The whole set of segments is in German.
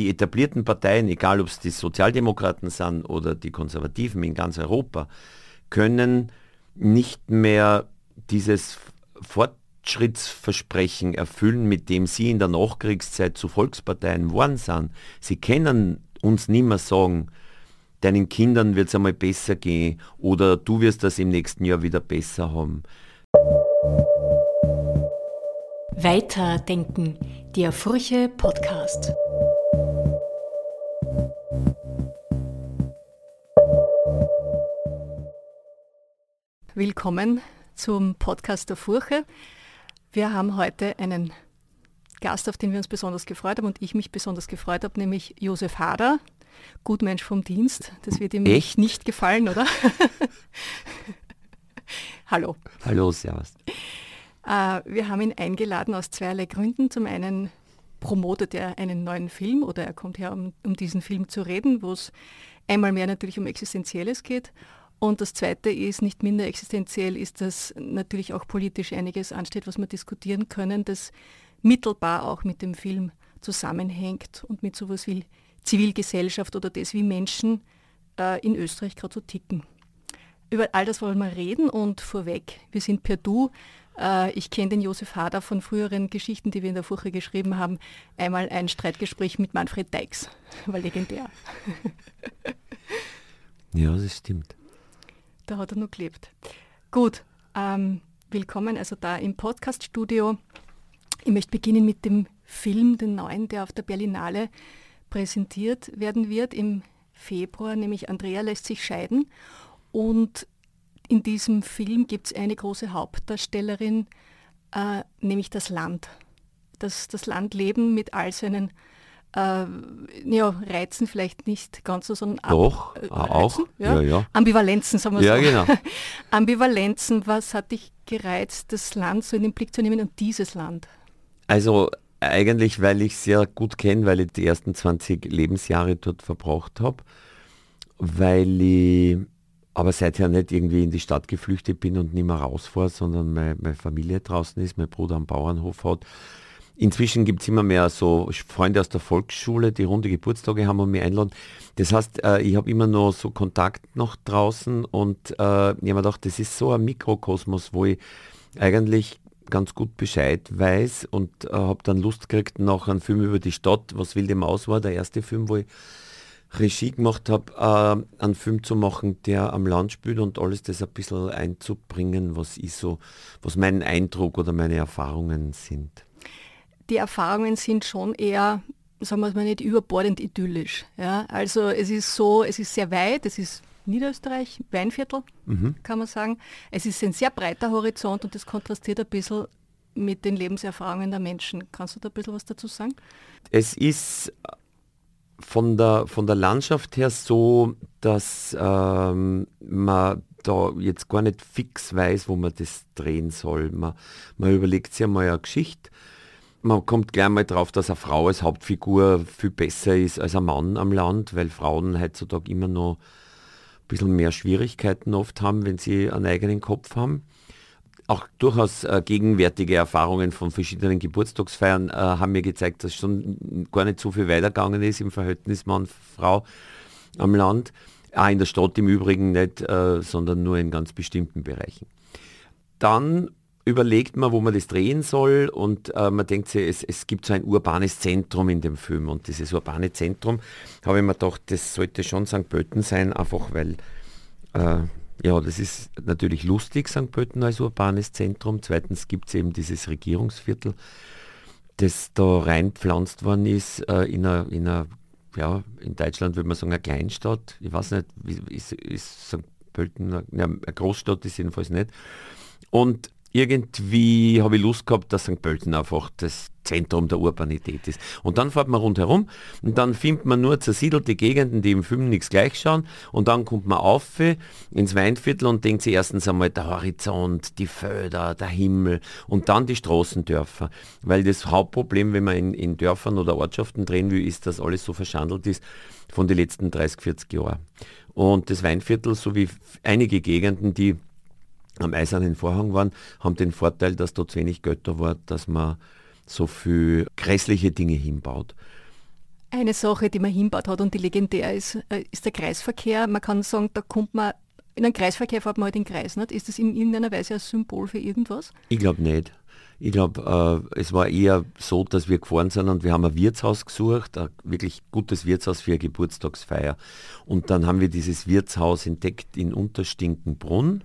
die etablierten Parteien, egal ob es die Sozialdemokraten sind oder die Konservativen in ganz Europa, können nicht mehr dieses Fortschrittsversprechen erfüllen, mit dem sie in der Nachkriegszeit zu Volksparteien geworden sind. Sie können uns nicht mehr sagen, deinen Kindern wird es einmal besser gehen oder du wirst das im nächsten Jahr wieder besser haben. Weiterdenken, der Furche Podcast. Willkommen zum Podcast der Furche. Wir haben heute einen Gast, auf den wir uns besonders gefreut haben und ich mich besonders gefreut habe, nämlich Josef Hader, Gutmensch vom Dienst. Das wird ihm Echt? nicht gefallen, oder? Hallo. Hallo, Servus. Äh, wir haben ihn eingeladen aus zweierlei Gründen. Zum einen promotet er einen neuen Film oder er kommt her, um, um diesen Film zu reden, wo es einmal mehr natürlich um Existenzielles geht. Und das Zweite ist, nicht minder existenziell, ist, dass natürlich auch politisch einiges ansteht, was wir diskutieren können, das mittelbar auch mit dem Film zusammenhängt und mit sowas wie Zivilgesellschaft oder das, wie Menschen äh, in Österreich gerade so ticken. Über all das wollen wir reden und vorweg, wir sind per Du. Äh, ich kenne den Josef Hader von früheren Geschichten, die wir in der Furche geschrieben haben. Einmal ein Streitgespräch mit Manfred Deix, war legendär. Ja, das stimmt. Da hat er nur gelebt. Gut, ähm, willkommen also da im Podcaststudio. Ich möchte beginnen mit dem Film, den neuen, der auf der Berlinale präsentiert werden wird im Februar, nämlich Andrea lässt sich scheiden. Und in diesem Film gibt es eine große Hauptdarstellerin, äh, nämlich das Land. Das, das Landleben mit all seinen äh, ja, Reizen vielleicht nicht ganz so, sondern Doch, äh, auch. Ja? Ja, ja. Ambivalenzen, sagen wir ja, so. Genau. Ambivalenzen, was hat dich gereizt, das Land so in den Blick zu nehmen und dieses Land? Also eigentlich, weil ich sehr gut kenne, weil ich die ersten 20 Lebensjahre dort verbracht habe, weil ich aber seither nicht irgendwie in die Stadt geflüchtet bin und nicht mehr rausfahre, sondern meine, meine Familie draußen ist, mein Bruder am Bauernhof hat. Inzwischen gibt es immer mehr so Freunde aus der Volksschule, die runde Geburtstage haben und mich einladen. Das heißt, äh, ich habe immer noch so Kontakt noch draußen und äh, ich habe mir gedacht, das ist so ein Mikrokosmos, wo ich eigentlich ganz gut Bescheid weiß und äh, habe dann Lust gekriegt, nach einem Film über die Stadt, was Wilde Maus war, der erste Film, wo ich Regie gemacht habe, äh, einen Film zu machen, der am Land spielt und alles das ein bisschen einzubringen, was ich so, was mein Eindruck oder meine Erfahrungen sind. Die Erfahrungen sind schon eher, sagen wir mal nicht überbordend idyllisch. Ja? Also es ist so, es ist sehr weit, es ist Niederösterreich, Weinviertel, mhm. kann man sagen. Es ist ein sehr breiter Horizont und das kontrastiert ein bisschen mit den Lebenserfahrungen der Menschen. Kannst du da ein bisschen was dazu sagen? Es ist von der, von der Landschaft her so, dass ähm, man da jetzt gar nicht fix weiß, wo man das drehen soll. Man, man überlegt sich einmal eine Geschichte. Man kommt gleich mal drauf, dass eine Frau als Hauptfigur viel besser ist als ein Mann am Land, weil Frauen heutzutage immer noch ein bisschen mehr Schwierigkeiten oft haben, wenn sie einen eigenen Kopf haben auch durchaus äh, gegenwärtige Erfahrungen von verschiedenen Geburtstagsfeiern äh, haben mir gezeigt, dass schon gar nicht so viel weitergegangen ist im Verhältnis Mann-Frau am Land. Auch in der Stadt im Übrigen nicht, äh, sondern nur in ganz bestimmten Bereichen. Dann überlegt man, wo man das drehen soll und äh, man denkt sich, es, es, gibt so ein urbanes Zentrum in dem Film und dieses urbane Zentrum, habe ich mir gedacht, das sollte schon St. Pölten sein, einfach weil äh, ja, das ist natürlich lustig, St. Pölten als urbanes Zentrum. Zweitens gibt es eben dieses Regierungsviertel, das da reinpflanzt worden ist äh, in einer, in einer, ja, in Deutschland würde man sagen, eine Kleinstadt. Ich weiß nicht, ist, ist St. Pölten, eine, eine Großstadt ist jedenfalls nicht. Und irgendwie habe ich Lust gehabt, dass St. Pölten einfach das Zentrum der Urbanität ist. Und dann fährt man rundherum und dann findet man nur zersiedelte Gegenden, die im Film nichts gleich schauen und dann kommt man auf ins Weinviertel und denkt sich erstens einmal der Horizont, die Felder, der Himmel und dann die Straßendörfer. Weil das Hauptproblem, wenn man in, in Dörfern oder Ortschaften drehen will, ist, dass alles so verschandelt ist von den letzten 30, 40 Jahren. Und das Weinviertel sowie einige Gegenden, die am Eisernen Vorhang waren, haben den Vorteil, dass dort wenig Götter war, dass man so viel grässliche Dinge hinbaut. Eine Sache, die man hinbaut hat und die legendär ist, äh, ist der Kreisverkehr. Man kann sagen, da kommt man in einen Kreisverkehr fährt man halt in Kreis. Nicht? Ist das in irgendeiner Weise ein Symbol für irgendwas? Ich glaube nicht. Ich glaube, äh, es war eher so, dass wir gefahren sind und wir haben ein Wirtshaus gesucht, ein wirklich gutes Wirtshaus für eine Geburtstagsfeier. Und dann haben wir dieses Wirtshaus entdeckt in Unterstinkenbrunn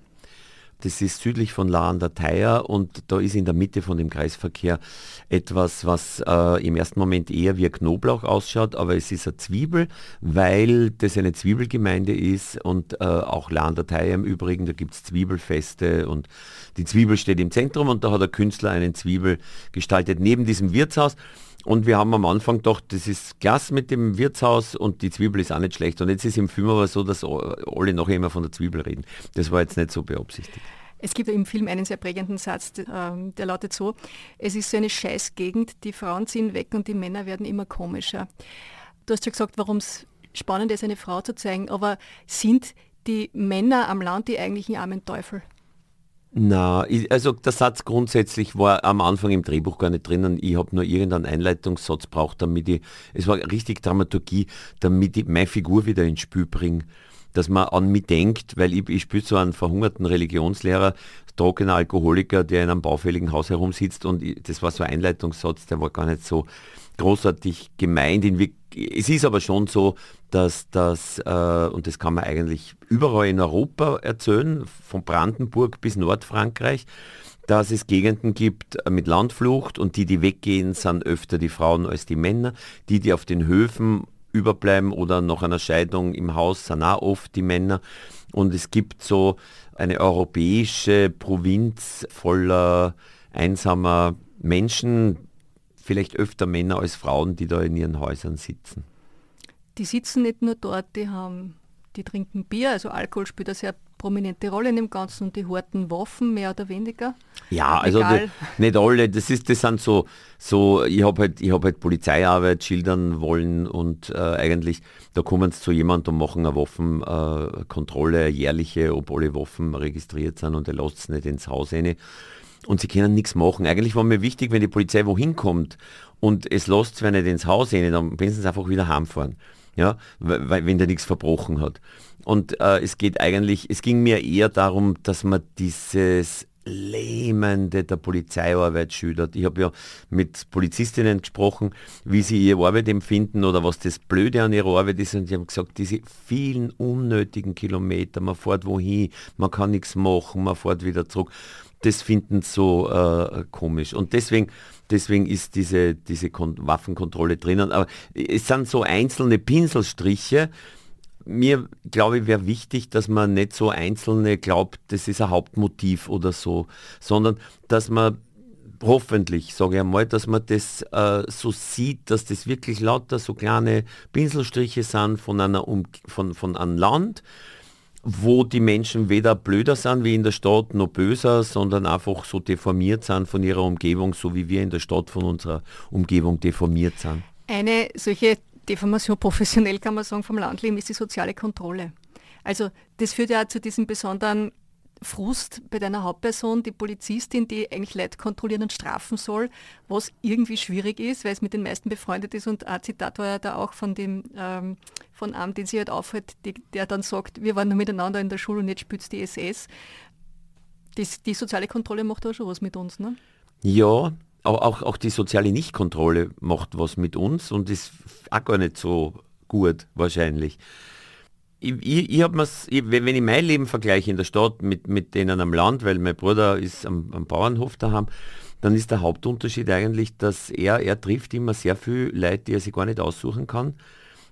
das ist südlich von La an der Theier und da ist in der Mitte von dem Kreisverkehr etwas, was äh, im ersten Moment eher wie ein Knoblauch ausschaut, aber es ist eine Zwiebel, weil das eine Zwiebelgemeinde ist und äh, auch La an der Theier im Übrigen, da gibt es Zwiebelfeste und die Zwiebel steht im Zentrum und da hat der Künstler einen Zwiebel gestaltet neben diesem Wirtshaus. Und wir haben am Anfang gedacht, das ist klasse mit dem Wirtshaus und die Zwiebel ist auch nicht schlecht. Und jetzt ist im Film aber so, dass alle noch immer von der Zwiebel reden. Das war jetzt nicht so beabsichtigt. Es gibt im Film einen sehr prägenden Satz, ähm, der lautet so, es ist so eine Scheißgegend, die Frauen ziehen weg und die Männer werden immer komischer. Du hast ja gesagt, warum es spannend ist, eine Frau zu zeigen, aber sind die Männer am Land die eigentlichen armen Teufel? Na, also der Satz grundsätzlich war am Anfang im Drehbuch gar nicht drinnen. Ich habe nur irgendeinen Einleitungssatz braucht, damit ich, es war richtig Dramaturgie, damit ich meine Figur wieder ins Spiel bringe. Dass man an mich denkt, weil ich, ich spiele so einen verhungerten Religionslehrer, trockener Alkoholiker, der in einem baufälligen Haus herumsitzt und ich, das war so ein Einleitungssatz, der war gar nicht so großartig gemeint. es ist aber schon so, dass das, äh, und das kann man eigentlich überall in Europa erzählen, von Brandenburg bis Nordfrankreich, dass es Gegenden gibt mit Landflucht und die, die weggehen, sind öfter die Frauen als die Männer. Die, die auf den Höfen überbleiben oder nach einer Scheidung im Haus, sind auch oft die Männer. Und es gibt so eine europäische Provinz voller einsamer Menschen, vielleicht öfter Männer als Frauen, die da in ihren Häusern sitzen. Die sitzen nicht nur dort, die haben, die trinken Bier, also Alkohol spielt eine sehr prominente Rolle in dem Ganzen und die horten Waffen mehr oder weniger. Ja, also die, nicht alle, das ist, das sind so, so ich habe halt, hab halt Polizeiarbeit schildern wollen und äh, eigentlich, da kommen sie zu jemandem und machen eine Waffenkontrolle, äh, jährliche, ob alle Waffen registriert sind und er lässt es nicht ins Haus rein und sie können nichts machen. Eigentlich war mir wichtig, wenn die Polizei wohin kommt und es lässt zwar nicht ins Haus rein, dann müssen sie einfach wieder heimfahren. Ja, wenn der nichts verbrochen hat. Und äh, es geht eigentlich, es ging mir eher darum, dass man dieses Lähmende der Polizeiarbeit schildert. Ich habe ja mit Polizistinnen gesprochen, wie sie ihre Arbeit empfinden oder was das Blöde an ihrer Arbeit ist. Und die haben gesagt, diese vielen unnötigen Kilometer, man fährt wohin, man kann nichts machen, man fährt wieder zurück das finden so äh, komisch. Und deswegen, deswegen ist diese, diese Waffenkontrolle drinnen. Aber es sind so einzelne Pinselstriche. Mir, glaube ich, wäre wichtig, dass man nicht so einzelne glaubt, das ist ein Hauptmotiv oder so, sondern dass man hoffentlich, sage ich einmal, dass man das äh, so sieht, dass das wirklich lauter so kleine Pinselstriche sind von, einer um von, von einem Land wo die Menschen weder blöder sind wie in der Stadt noch böser, sondern einfach so deformiert sind von ihrer Umgebung, so wie wir in der Stadt von unserer Umgebung deformiert sind. Eine solche Deformation professionell kann man sagen vom Landleben ist die soziale Kontrolle. Also das führt ja zu diesem besonderen Frust bei deiner Hauptperson, die Polizistin, die eigentlich Leute kontrollieren und strafen soll, was irgendwie schwierig ist, weil es mit den meisten befreundet ist. Und ein Zitat war ja da auch von dem, ähm, von einem, den sie halt aufhört, die, der dann sagt, wir waren nur miteinander in der Schule und jetzt spürt die SS. Das, die soziale Kontrolle macht auch schon was mit uns, ne? Ja, auch, auch die soziale Nichtkontrolle macht was mit uns und ist auch gar nicht so gut wahrscheinlich ich, ich, ich habe wenn ich mein Leben vergleiche in der Stadt mit, mit denen am Land, weil mein Bruder ist am, am Bauernhof daheim, dann ist der Hauptunterschied eigentlich, dass er, er trifft immer sehr viel Leute, die er sich gar nicht aussuchen kann,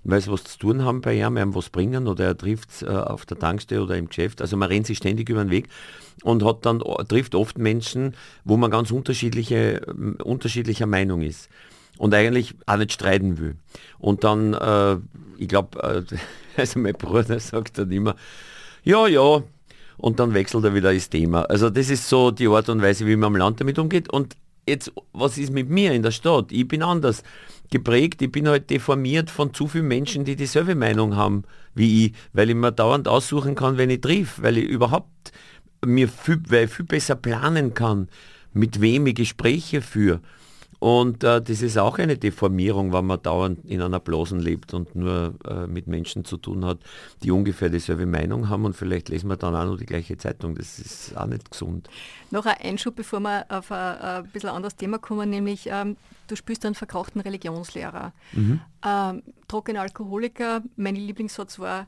weil sie was zu tun haben bei ihm, ihm was bringen oder er trifft äh, auf der Tankstelle oder im Geschäft. Also man rennt sich ständig über den Weg und hat dann, trifft oft Menschen, wo man ganz unterschiedliche, unterschiedlicher Meinung ist und eigentlich auch nicht streiten will. Und dann, äh, ich glaube, äh, also mein Bruder sagt dann immer, ja, ja, und dann wechselt er wieder das Thema. Also das ist so die Art und Weise, wie man am Land damit umgeht. Und jetzt, was ist mit mir in der Stadt? Ich bin anders geprägt, ich bin halt deformiert von zu vielen Menschen, die dieselbe Meinung haben wie ich, weil ich mir dauernd aussuchen kann, wenn ich triff, weil ich überhaupt mir viel, weil viel besser planen kann, mit wem ich Gespräche führe Und äh, das ist auch eine Deformierung, wenn man dauernd in einer Blasen lebt und nur äh, mit Menschen zu tun hat, die ungefähr dieselbe Meinung haben und vielleicht lesen wir dann auch noch die gleiche Zeitung. Das ist auch nicht gesund. Noch ein Einschub, bevor wir auf ein, ein bisschen anderes Thema kommen, nämlich ähm, du spielst einen verkrauchten Religionslehrer. Mhm. Ähm, trockene Alkoholiker, mein Lieblingssatz war,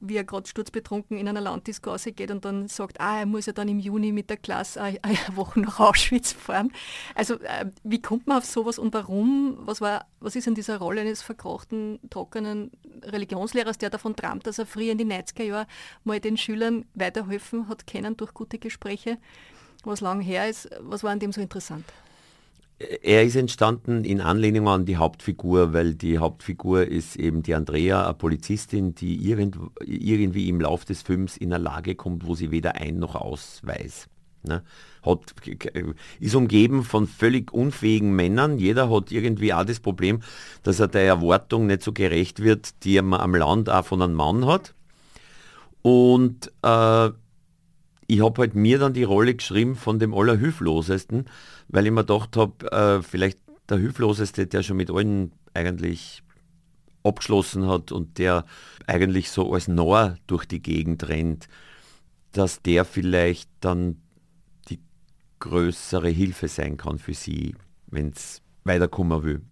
wie er gerade sturzbetrunken in einer Landdisco geht und dann sagt, ah, er muss ja dann im Juni mit der Klasse eine, Woche nach Auschwitz fahren. Also äh, wie kommt man auf sowas und warum? Was, war, was ist in dieser Rolle eines verkrochten, trockenen Religionslehrers, der davon träumt, dass er früher in die 90er Jahre mal den Schülern weiterhelfen hat können durch gute Gespräche, was lang her ist. Was war an dem so interessant? Er ist entstanden in Anlehnung an die Hauptfigur, weil die Hauptfigur ist eben die Andrea, eine Polizistin, die irgend, irgendwie im Lauf des Films in eine Lage kommt, wo sie weder ein noch aus weiß. Ne? Hat, ist umgeben von völlig unfähigen Männern. Jeder hat irgendwie auch das Problem, dass er der Erwartung nicht so gerecht wird, die man am Land auch von einem Mann hat. Und äh, ich habe halt mir dann die Rolle geschrieben von dem Allerhilflosesten, weil ich mir gedacht habe, äh, vielleicht der Hilfloseste, der schon mit allen eigentlich abgeschlossen hat und der eigentlich so als Noah durch die Gegend rennt, dass der vielleicht dann die größere Hilfe sein kann für sie, wenn es weiterkommen will.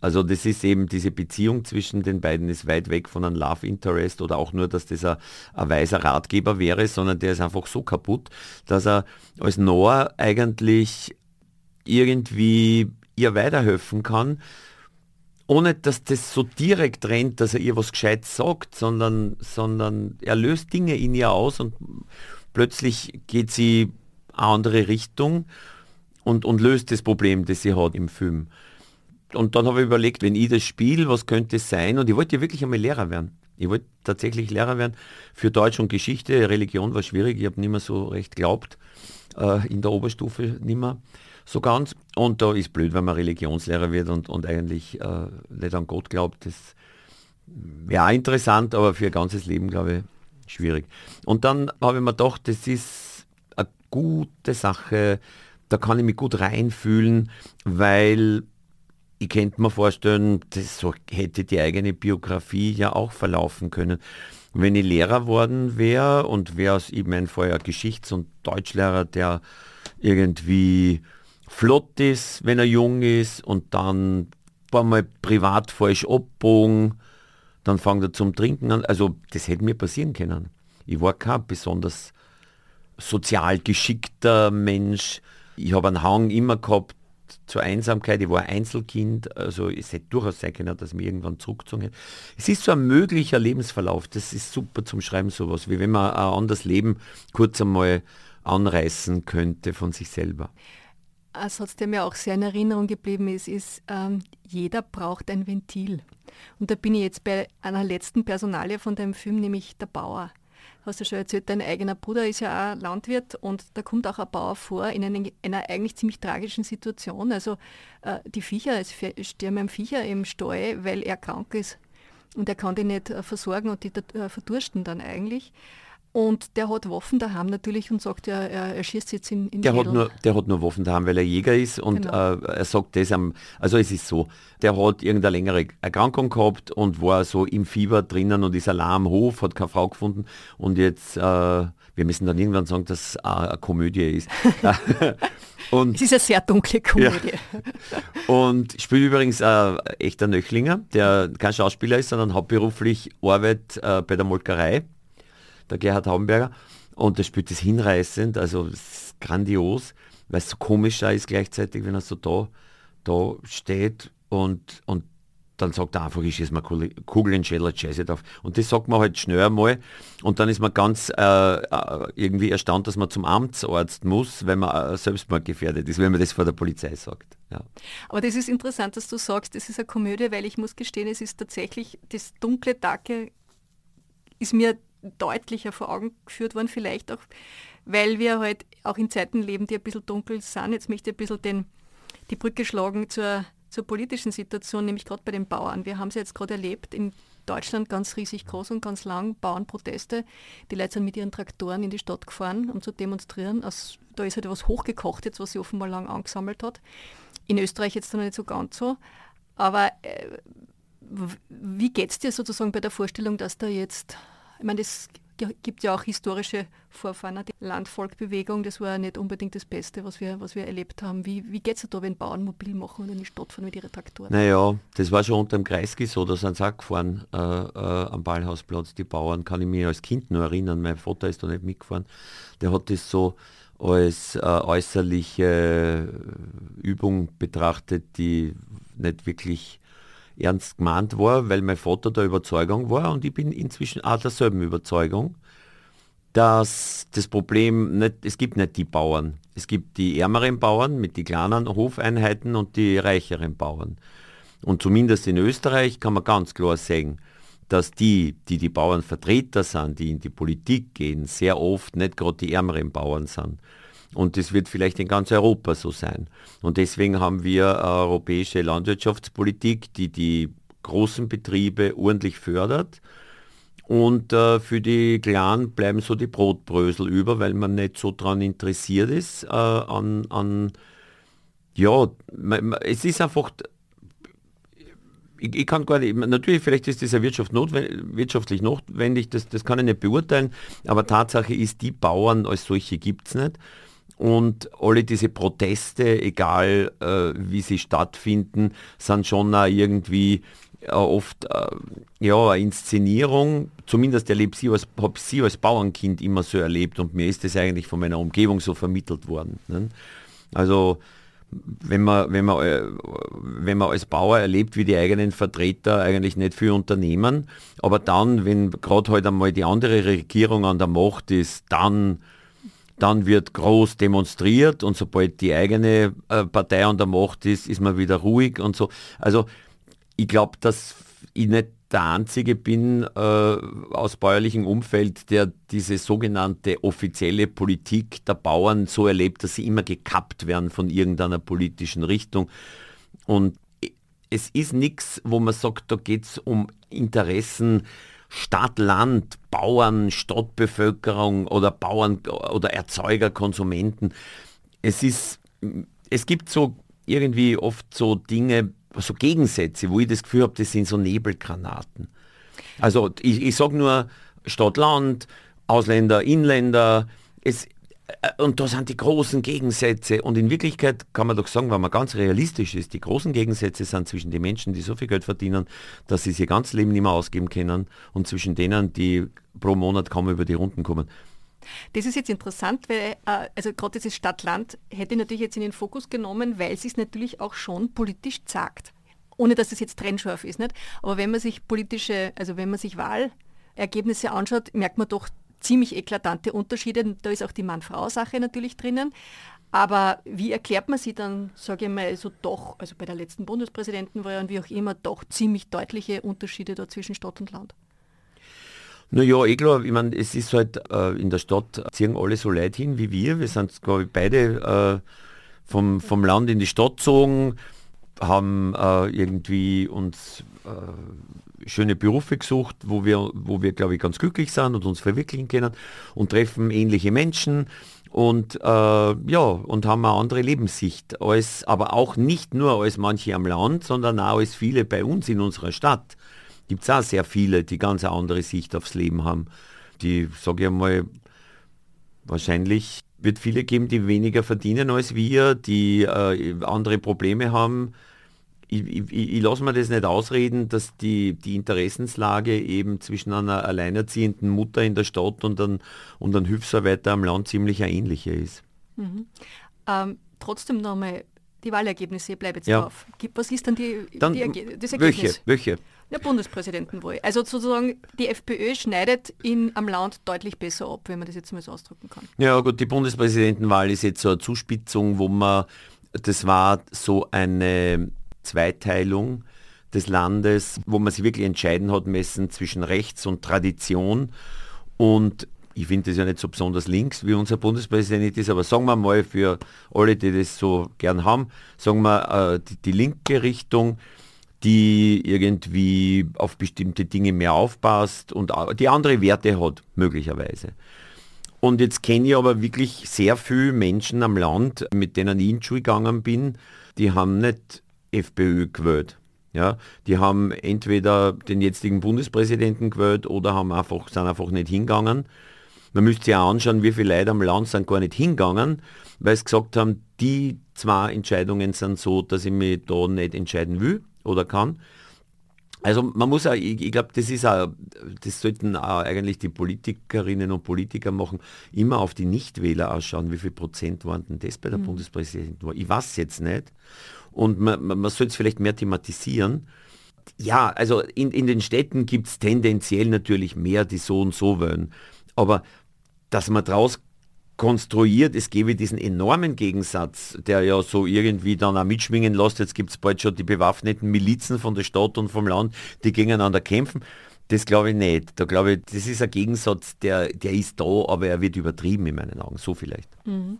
Also das ist eben diese Beziehung zwischen den beiden ist weit weg von einem Love Interest oder auch nur, dass das ein, ein weiser Ratgeber wäre, sondern der ist einfach so kaputt, dass er als Noah eigentlich irgendwie ihr weiterhelfen kann, ohne dass das so direkt rennt, dass er ihr was gescheit sagt, sondern, sondern er löst Dinge in ihr aus und plötzlich geht sie eine andere Richtung und, und löst das Problem, das sie hat im Film und dann habe ich überlegt, wenn ich das spiele, was könnte es sein? Und ich wollte ja wirklich einmal Lehrer werden. Ich wollte tatsächlich Lehrer werden für Deutsch und Geschichte. Religion war schwierig, ich habe nicht mehr so recht glaubt, äh, in der Oberstufe nicht mehr so ganz. Und da ist blöd, wenn man Religionslehrer wird und, und eigentlich äh, nicht an Gott glaubt. Das wäre interessant, aber für ein ganzes Leben, glaube ich, schwierig. Und dann habe ich mir gedacht, das ist eine gute Sache, da kann ich mich gut reinfühlen, weil ich könnte mir vorstellen, das hätte die eigene Biografie ja auch verlaufen können. Wenn ich Lehrer worden wäre und wäre es eben ein vorher Geschichts- und Deutschlehrer, der irgendwie flott ist, wenn er jung ist und dann ein paar Mal privat falsch abbogen, dann fängt er zum Trinken an. Also das hätte mir passieren können. Ich war kein besonders sozial geschickter Mensch. Ich habe einen Hang immer gehabt zur Einsamkeit, ich war Einzelkind, also es hätte durchaus sein können, dass mir irgendwann zurückgezogen hätte. Es ist so ein möglicher Lebensverlauf, das ist super zum Schreiben sowas, wie wenn man ein anderes Leben kurz einmal anreißen könnte von sich selber. Ein Satz, der mir auch sehr in Erinnerung geblieben ist, ist, ähm, jeder braucht ein Ventil. Und da bin ich jetzt bei einer letzten Personalie von deinem Film, nämlich der Bauer hast du schon erzählt, dein eigener Bruder ist ja auch Landwirt und da kommt auch ein Bauer vor in einer, einer eigentlich ziemlich tragischen Situation. Also äh, die Viecher, es sterben Viecher im Stall, weil er krank ist und er kann die nicht äh, versorgen und die äh, verdursten dann eigentlich. Und der hat Waffen daheim natürlich und sagt, er, er, er schießt jetzt in, in der hat nur Der hat nur Waffen daheim, weil er Jäger ist und genau. äh, er sagt das am, also es ist so, der hat irgendeine längere Erkrankung gehabt und war so im Fieber drinnen und ist allein am Hof, hat keine Frau gefunden und jetzt, äh, wir müssen dann irgendwann sagen, dass es eine Komödie ist. Und, es ist eine sehr dunkle Komödie. Ja. Und spielt übrigens äh, echter Nöchlinger, der kein Schauspieler ist, sondern hauptberuflich arbeitet äh, bei der Molkerei der Gerhard Haubenberger. Und der spielt das hinreißend, also ist grandios, weil es so komisch ist gleichzeitig, wenn er so da, da steht und, und dann sagt er einfach, ich schieße mal Kugel in Scheller, scheiße drauf. Und das sagt man halt schnell einmal. Und dann ist man ganz äh, äh, irgendwie erstaunt, dass man zum Amtsarzt muss, wenn man äh, selbstmordgefährdet ist, wenn man das vor der Polizei sagt. Ja. Aber das ist interessant, dass du sagst, das ist eine Komödie, weil ich muss gestehen, es ist tatsächlich das dunkle Dacke ist mir deutlicher vor Augen geführt worden, vielleicht auch, weil wir halt auch in Zeiten leben, die ein bisschen dunkel sind. Jetzt möchte ich ein bisschen den, die Brücke schlagen zur, zur politischen Situation, nämlich gerade bei den Bauern. Wir haben es jetzt gerade erlebt in Deutschland ganz riesig groß und ganz lang, Bauernproteste. Die Leute sind mit ihren Traktoren in die Stadt gefahren, um zu demonstrieren. Also, da ist halt was hochgekocht jetzt, was sie offenbar lang angesammelt hat. In Österreich jetzt noch nicht so ganz so. Aber äh, wie geht es dir sozusagen bei der Vorstellung, dass da jetzt, ich meine, das gibt ja auch historische Vorfahren. Die Landvolkbewegung, das war nicht unbedingt das Beste, was wir, was wir erlebt haben. Wie, wie geht es da, wenn Bauern mobil machen und in die Stadt fahren mit ihren Traktoren? Naja, das war schon unter dem Kreisky so, da sind sie auch gefahren äh, äh, am Ballhausplatz, die Bauern, kann ich mich als Kind nur erinnern. Mein Vater ist da nicht mitgefahren. Der hat das so als äh, äußerliche Übung betrachtet, die nicht wirklich ernst gemeint war, weil mein Vater der Überzeugung war und ich bin inzwischen auch derselben Überzeugung, dass das Problem nicht, es gibt nicht die Bauern. Es gibt die ärmeren Bauern mit den kleinen Hofeinheiten und die reicheren Bauern. Und zumindest in Österreich kann man ganz klar sagen, dass die, die die Bauernvertreter sind, die in die Politik gehen, sehr oft nicht gerade die ärmeren Bauern sind. Und das wird vielleicht in ganz Europa so sein. Und deswegen haben wir eine europäische Landwirtschaftspolitik, die die großen Betriebe ordentlich fördert. Und äh, für die Kleinen bleiben so die Brotbrösel über, weil man nicht so daran interessiert ist äh, an, an, ja, es ist einfach, ich, ich, kann gar nicht, natürlich vielleicht ist das ja Wirtschaft notwendig, wirtschaftlich notwendig, das, das kann ich nicht beurteilen, aber Tatsache ist, die Bauern als solche gibt es nicht. Und alle diese Proteste, egal äh, wie sie stattfinden, sind schon irgendwie äh, oft äh, ja, eine Inszenierung. Zumindest erlebe sie als, habe sie als Bauernkind immer so erlebt und mir ist das eigentlich von meiner Umgebung so vermittelt worden. Ne? Also wenn man, wenn, man, äh, wenn man als Bauer erlebt, wie die eigenen Vertreter eigentlich nicht viel unternehmen, aber dann, wenn gerade halt einmal die andere Regierung an der Macht ist, dann dann wird groß demonstriert und sobald die eigene äh, Partei an der Macht ist, ist man wieder ruhig und so. Also ich glaube, dass ich nicht der Einzige bin äh, aus bäuerlichem Umfeld, der diese sogenannte offizielle Politik der Bauern so erlebt, dass sie immer gekappt werden von irgendeiner politischen Richtung. Und es ist nichts, wo man sagt, da geht es um Interessen Stadt, Land, Bauern, Stadtbevölkerung oder Bauern oder Erzeuger, Konsumenten. Es ist, es gibt so irgendwie oft so Dinge, so Gegensätze, wo ich das Gefühl habe, das sind so Nebelgranaten. Also ich, ich sage nur Stadt, Land, Ausländer, Inländer. Es, und da sind die großen Gegensätze. Und in Wirklichkeit kann man doch sagen, wenn man ganz realistisch ist, die großen Gegensätze sind zwischen den Menschen, die so viel Geld verdienen, dass sie ihr ganzes Leben nicht mehr ausgeben können, und zwischen denen, die pro Monat kaum über die Runden kommen. Das ist jetzt interessant, weil äh, also gerade dieses Stadt-Land hätte ich natürlich jetzt in den Fokus genommen, weil es sich natürlich auch schon politisch sagt. Ohne dass es jetzt trennscharf ist. Nicht? Aber wenn man sich politische, also wenn man sich Wahlergebnisse anschaut, merkt man doch, ziemlich eklatante Unterschiede. Da ist auch die Mann-Frau-Sache natürlich drinnen. Aber wie erklärt man sie dann, sage ich mal, so doch, also bei der letzten Bundespräsidentenwahl und wie auch immer, doch ziemlich deutliche Unterschiede da zwischen Stadt und Land? Naja, ich glaube, ich meine, es ist halt äh, in der Stadt ziehen alle so Leute hin wie wir. Wir sind, glaube ich, beide äh, vom, vom Land in die Stadt gezogen, haben äh, irgendwie uns äh, schöne Berufe gesucht, wo wir, wo wir glaube ich, ganz glücklich sind und uns verwirklichen können und treffen ähnliche Menschen und äh, ja, und haben eine andere Lebenssicht, als, aber auch nicht nur als manche am Land, sondern auch als viele bei uns in unserer Stadt. Gibt es auch sehr viele, die ganz eine andere Sicht aufs Leben haben. Die, sage ich mal, wahrscheinlich wird viele geben, die weniger verdienen als wir, die äh, andere Probleme haben, ich, ich, ich lasse mir das nicht ausreden, dass die, die Interessenslage eben zwischen einer alleinerziehenden Mutter in der Stadt und einem, und einem Hilfsarbeiter am Land ziemlich eine ähnliche ist. Mhm. Ähm, trotzdem nochmal die Wahlergebnisse, ich bleibe jetzt ja. drauf. Was ist dann, die, dann die das Ergebnis? Welche? welche? Der Bundespräsidentenwahl. Also sozusagen die FPÖ schneidet in, am Land deutlich besser ab, wenn man das jetzt mal so ausdrücken kann. Ja gut, die Bundespräsidentenwahl ist jetzt so eine Zuspitzung, wo man, das war so eine Zweiteilung des Landes, wo man sich wirklich entscheiden hat müssen zwischen Rechts und Tradition. Und ich finde das ja nicht so besonders links, wie unser Bundespräsident ist, aber sagen wir mal für alle, die das so gern haben, sagen wir äh, die, die linke Richtung, die irgendwie auf bestimmte Dinge mehr aufpasst und die andere Werte hat, möglicherweise. Und jetzt kenne ich aber wirklich sehr viele Menschen am Land, mit denen ich in die Schule gegangen bin, die haben nicht FPÖ gewählt. Ja, die haben entweder den jetzigen Bundespräsidenten gewählt oder haben einfach, sind einfach nicht hingegangen. Man müsste sich auch anschauen, wie viele Leute am Land sind gar nicht hingegangen, weil sie gesagt haben, die zwei Entscheidungen sind so, dass ich mich da nicht entscheiden will oder kann. Also man muss auch, ich, ich glaube, das ist auch, das sollten auch eigentlich die Politikerinnen und Politiker machen, immer auf die Nichtwähler ausschauen, wie viel Prozent waren denn das bei der mhm. Bundespräsidentin? Ich weiß jetzt nicht. Und man, man, sollte es vielleicht mehr thematisieren. Ja, also in, in den Städten gibt es tendenziell natürlich mehr, die so und so wollen. Aber dass man daraus konstruiert, es gebe diesen enormen Gegensatz, der ja so irgendwie dann auch mitschwingen lässt, jetzt gibt es bald schon die bewaffneten Milizen von der Stadt und vom Land, die gegeneinander kämpfen. Das glaube ich nicht. Da glaube ich, das ist ein Gegensatz, der, der ist da, aber er wird übertrieben in meinen Augen. So vielleicht. Mhm.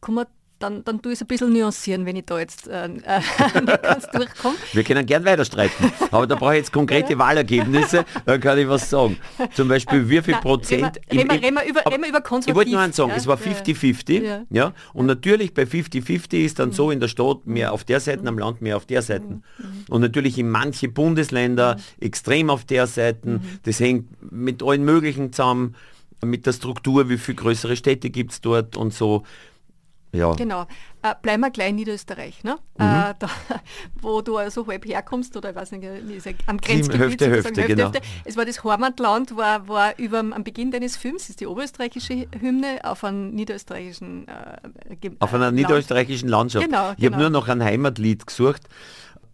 Kommen wir dann, dann tue ich es ein bisschen nuancieren, wenn ich da jetzt äh, äh ganz durchkomme. Wir können gern weiter streiten, aber da brauche ich jetzt konkrete. Wahlergebnisse, dann kann ich was sagen. Zum Beispiel, wie viel Nein, Prozent... Reden wir, reden wir, über, reden wir über konservativ. Ich wollte nur eins sagen, ja? es war 50-50, ja. ja. Und natürlich bei 50-50 ist dann mhm. so in der Stadt mehr auf der Seite, mhm. am Land mehr auf der Seite. Mhm. Und natürlich in manche Bundesländer mhm. extrem auf der Seite. Mhm. Das hängt mit allen möglichen zusammen mit der Struktur, wie viele größere Städte gibt es dort und so. Ja. Genau. Äh, bleiben wir gleich in Niederösterreich, ne? Mhm. Äh, da, wo du also halb herkommst, oder weiß nicht, am Grenzgebiet. Hälfte, Hälfte, genau. Hälfte. Es war das Heimatland, war, war über, am Beginn deines Films, ist die oberösterreichische Hymne auf einem niederösterreichischen äh, Auf einer Land. niederösterreichischen Landschaft. Genau, ich genau. habe nur noch ein Heimatlied gesucht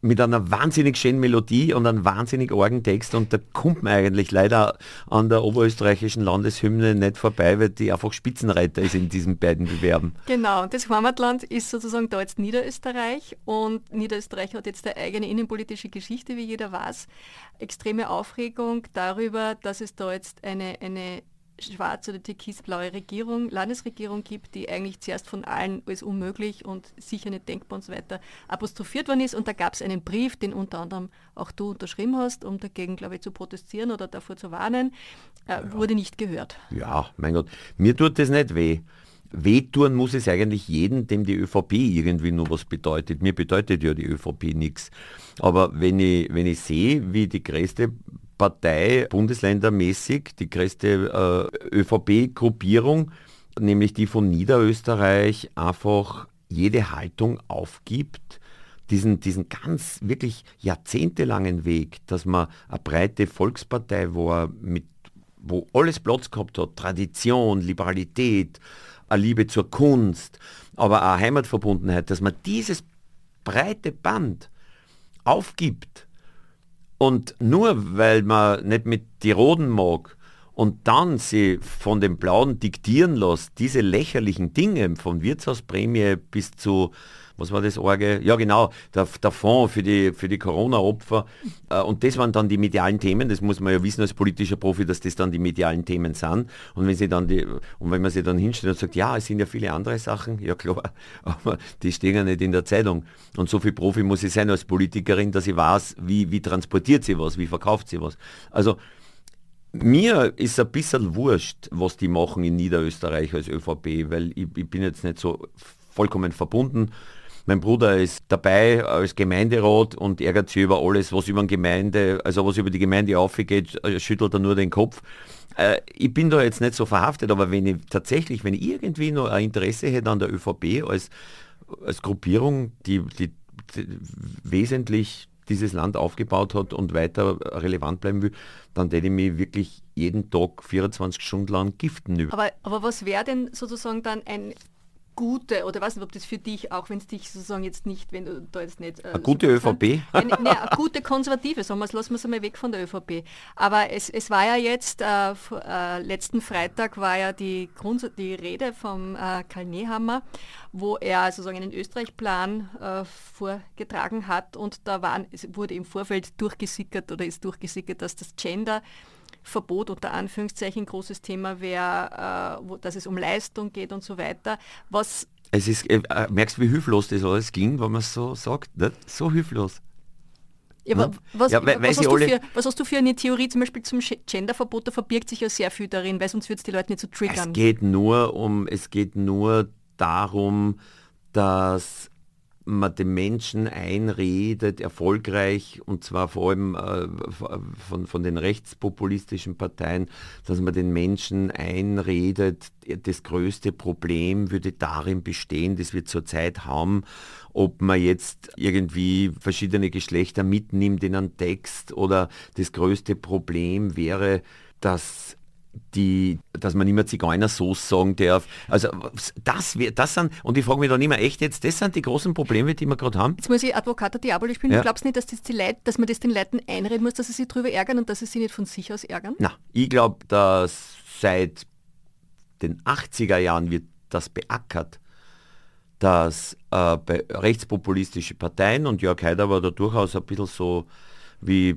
mit einer wahnsinnig schönen Melodie und einem wahnsinnig argen Text und da kommt man eigentlich leider an der oberösterreichischen Landeshymne nicht vorbei, weil die einfach Spitzenreiter ist in diesen beiden Bewerben. Genau, das Heimatland ist sozusagen da jetzt Niederösterreich und Niederösterreich hat jetzt eine eigene innenpolitische Geschichte, wie jeder weiß. Extreme Aufregung darüber, dass es da jetzt eine, eine schwarze oder türkisblaue Regierung, Landesregierung gibt, die eigentlich zuerst von allen als unmöglich und sicher nicht denkbar und so weiter apostrophiert worden ist. Und da gab es einen Brief, den unter anderem auch du unterschrieben hast, um dagegen, glaube ich, zu protestieren oder davor zu warnen, äh, ja. wurde nicht gehört. Ja, mein Gott, mir tut das nicht weh. Wehtun muss es eigentlich jeden, dem die ÖVP irgendwie nur was bedeutet. Mir bedeutet ja die ÖVP nichts. Aber wenn ich, wenn ich sehe, wie die größte Partei bundesländermäßig, die größte äh, ÖVP-Gruppierung, nämlich die von Niederösterreich, einfach jede Haltung aufgibt, diesen, diesen ganz wirklich jahrzehntelangen Weg, dass man eine breite Volkspartei war, mit, wo alles Platz gehabt hat, Tradition, Liberalität, eine Liebe zur Kunst, aber auch Heimatverbundenheit, dass man dieses breite Band aufgibt und nur weil man nicht mit die Roden mag und dann sie von den Blauen diktieren lässt, diese lächerlichen Dinge von Wirtshausprämie bis zu was war das Orge? Ja genau, der, der Fonds für die, für die Corona-Opfer. Äh, und das waren dann die medialen Themen, das muss man ja wissen als politischer Profi, dass das dann die medialen Themen sind. Und wenn sie dann die, und wenn man sie dann hinstellt und sagt, ja, es sind ja viele andere Sachen, ja klar, aber die stehen ja nicht in der Zeitung. Und so viel Profi muss ich sein als Politikerin, dass ich weiß, wie, wie transportiert sie was, wie verkauft sie was. Also mir ist ein bisschen wurscht, was die machen in Niederösterreich als ÖVP, weil ich, ich bin jetzt nicht so vollkommen verbunden mein Bruder ist dabei als Gemeinderat und ärgert sich über alles, was über, Gemeinde, also was über die Gemeinde aufgeht, äh, schüttelt er nur den Kopf. Äh, ich bin da jetzt nicht so verhaftet, aber wenn ich tatsächlich, wenn ich irgendwie noch ein Interesse hätte an der ÖVP als, als Gruppierung, die, die, die wesentlich dieses Land aufgebaut hat und weiter relevant bleiben will, dann hätte ich mich wirklich jeden Tag 24 Stunden lang giften. Aber, aber was wäre denn sozusagen dann ein gute, oder weiß nicht, ob das für dich, auch wenn es dich sozusagen jetzt nicht, wenn du da jetzt nicht... Äh, eine gute ÖVP? Eine, ne, eine gute Konservative, sagen wir lassen wir es einmal weg von der ÖVP. Aber es, es war ja jetzt, äh, äh, letzten Freitag war ja die, Grund, die Rede vom äh, Karl Nehammer, wo er sozusagen einen Österreich-Plan äh, vorgetragen hat und da waren, es wurde im Vorfeld durchgesickert oder ist durchgesickert, dass das Gender Verbot unter Anführungszeichen ein großes Thema wäre, äh, dass es um Leistung geht und so weiter. Was es ist, äh, merkst du, wie hilflos das alles klingt, wenn man es so sagt? Nicht? So hilflos. Ja, ne? was, ja, weil, was, hast für, was, hast du für, eine Theorie zum Beispiel zum Genderverbot? Da verbirgt sich ja sehr viel darin, weil sonst würde es die Leute nicht so triggern. Es geht nur um, es geht nur darum, dass man den Menschen einredet, erfolgreich, und zwar vor allem äh, von, von den rechtspopulistischen Parteien, dass man den Menschen einredet, das größte Problem würde darin bestehen, das wir zurzeit haben, ob man jetzt irgendwie verschiedene Geschlechter mitnimmt in einen Text oder das größte Problem wäre, dass die, dass man mehr Zigeunersoße sagen darf. Also das, das sind, und ich frage mich dann immer echt jetzt, das sind die großen Probleme, die wir gerade haben. Jetzt muss ich Advocato Diabolo spielen. Ja. Du glaubst nicht, dass, das die Leute, dass man das den Leuten einreden muss, dass sie sich darüber ärgern und dass sie sich nicht von sich aus ärgern? Na, ich glaube, dass seit den 80er Jahren wird das beackert, dass äh, bei rechtspopulistische Parteien, und Jörg Haider war da durchaus ein bisschen so wie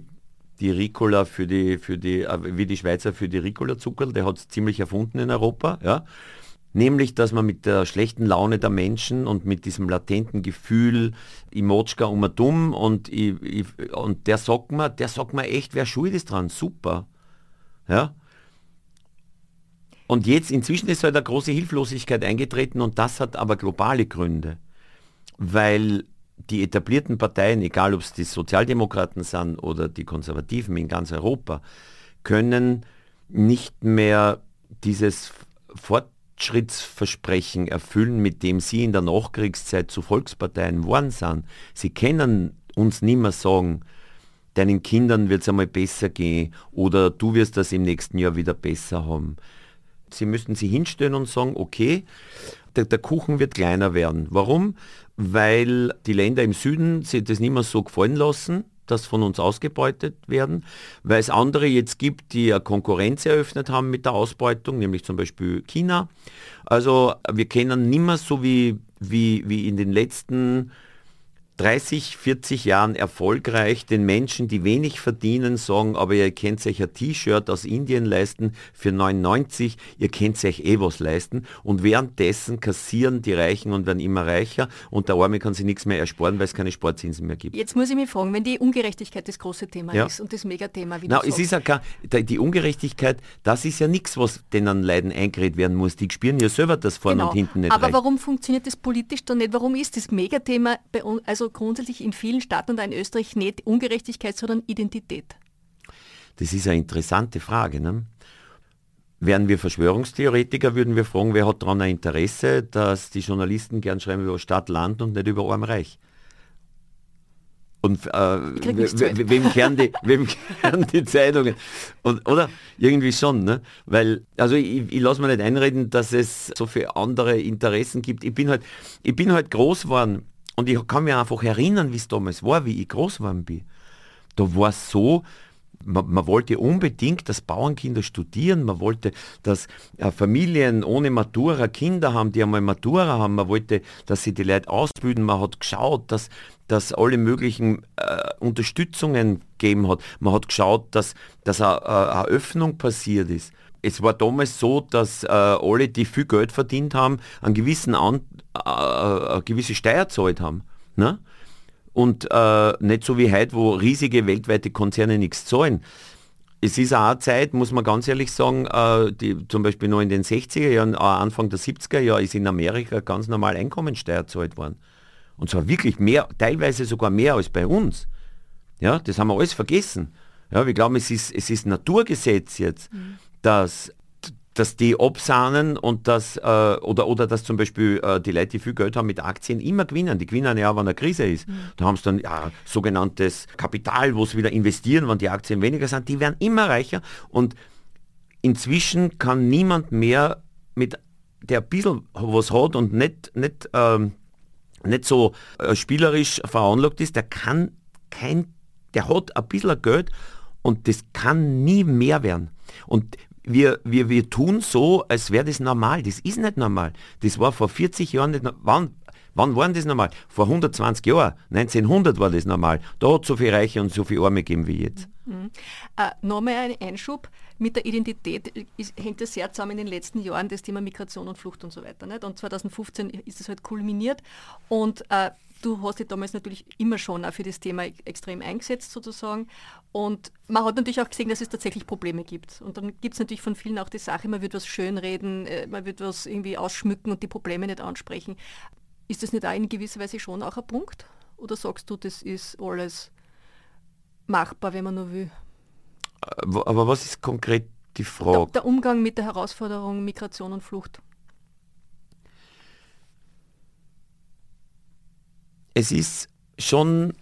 die Ricola für die, für die, äh, wie die Schweizer für die Ricola-Zuckerl, der hat es ziemlich erfunden in Europa, ja. Nämlich, dass man mit der schlechten Laune der Menschen und mit diesem latenten Gefühl, ich motschka um dumm und, ich, ich, und der sagt mir, der sagt mir echt, wer schuld ist dran, super. Ja. Und jetzt, inzwischen ist halt eine große Hilflosigkeit eingetreten und das hat aber globale Gründe. Weil die etablierten Parteien, egal ob es die Sozialdemokraten sind oder die Konservativen in ganz Europa, können nicht mehr dieses Fortschrittsversprechen erfüllen, mit dem sie in der Nachkriegszeit zu Volksparteien geworden sind. Sie können uns nicht mehr sagen, deinen Kindern wird es einmal besser gehen oder du wirst das im nächsten Jahr wieder besser haben. Sie müssten sich hinstellen und sagen, okay, der, der, Kuchen wird kleiner werden. Warum? Weil die Länder im Süden sich das nicht mehr so gefallen lassen, dass von uns ausgebeutet werden, weil es andere jetzt gibt, die eine Konkurrenz eröffnet haben mit der Ausbeutung, nämlich zum Beispiel China. Also wir kennen nicht mehr so wie, wie, wie in den letzten 30, 40 Jahren erfolgreich den Menschen, die wenig verdienen, sagen, aber ihr könnt euch ein T-Shirt aus Indien leisten für 99, ihr könnt euch eh was leisten und währenddessen kassieren die Reichen und werden immer reicher und der Arme kann sich nichts mehr ersparen, weil es keine Sportzinsen mehr gibt. Jetzt muss ich mich fragen, wenn die Ungerechtigkeit das große Thema ja. ist und das Megathema, wie Na, es ist ja kein, die Ungerechtigkeit, das ist ja nichts, was denen Leiden eingeredet werden muss. Die spüren ja selber das vorne genau. und hinten nicht Aber reicht. warum funktioniert das politisch dann nicht? Warum ist das Megathema bei uns, also grundsätzlich in vielen Staaten und in Österreich nicht Ungerechtigkeit, sondern Identität? Das ist eine interessante Frage. Ne? Wären wir Verschwörungstheoretiker, würden wir fragen, wer hat daran ein Interesse, dass die Journalisten gern schreiben über Stadt, Land und nicht über Arm, Reich. Und äh, wem, kehren die, wem kehren die Zeitungen? Und, oder? Irgendwie schon, ne? Weil, also ich, ich lasse mir nicht einreden, dass es so viele andere Interessen gibt. Ich bin halt, ich bin halt groß geworden und ich kann mich einfach erinnern, wie es damals war, wie ich groß geworden bin. Da war es so, man, man, wollte unbedingt, dass Bauernkinder studieren, man wollte, dass äh, Familien ohne Matura Kinder haben, die einmal Matura haben, man wollte, dass sie die Leute ausbilden, man hat geschaut, dass, dass alle möglichen äh, Unterstützungen gegeben hat, man hat geschaut, dass, dass eine, eine Öffnung passiert ist es war damals so, dass äh, alle, die viel Geld verdient haben, einen gewissen An äh, äh, eine gewisse Steuer zahlt haben. Ne? Und äh, nicht so wie heute, wo riesige weltweite Konzerne nichts zahlen. Es ist auch eine Zeit, muss man ganz ehrlich sagen, äh, die, zum Beispiel noch in den 60er Jahren, Anfang der 70er Jahre ist in Amerika ganz normal Einkommensteuer zahlt worden. Und zwar wirklich mehr, teilweise sogar mehr als bei uns. Ja, das haben wir alles vergessen. Ja, wir glauben, es ist, es ist Naturgesetz jetzt. Mhm dass dass die absahnen und dass, äh, oder, oder dass zum Beispiel äh, die Leute, die viel Geld haben mit Aktien, immer gewinnen. Die gewinnen ja, wenn eine Krise ist. Mhm. Da haben sie dann ja, sogenanntes Kapital, wo sie wieder investieren, wenn die Aktien weniger sind. Die werden immer reicher und inzwischen kann niemand mehr mit der ein bisschen was hat und nicht, nicht, ähm, nicht so äh, spielerisch veranlagt ist, der kann kein, der hat ein bisschen Geld und das kann nie mehr werden. Und wir, wir, wir tun so, als wäre das normal. Das ist nicht normal. Das war vor 40 Jahren nicht normal. Wann waren das normal? Vor 120 Jahren, 1900 war das normal. Da hat es so viele Reiche und so viele Arme gegeben wie jetzt. Mhm. Äh, Nochmal ein Einschub. Mit der Identität ist, hängt es sehr zusammen in den letzten Jahren, das Thema Migration und Flucht und so weiter. Nicht? Und 2015 ist es halt kulminiert. Und äh, du hast dich damals natürlich immer schon auch für das Thema extrem eingesetzt sozusagen. Und man hat natürlich auch gesehen, dass es tatsächlich Probleme gibt. Und dann gibt es natürlich von vielen auch die Sache, man wird was schönreden, äh, man wird was irgendwie ausschmücken und die Probleme nicht ansprechen. Ist das nicht auch in gewisser Weise schon auch ein Punkt? Oder sagst du, das ist alles machbar, wenn man nur will? Aber was ist konkret die Frage? Der, der Umgang mit der Herausforderung Migration und Flucht. Es ist schon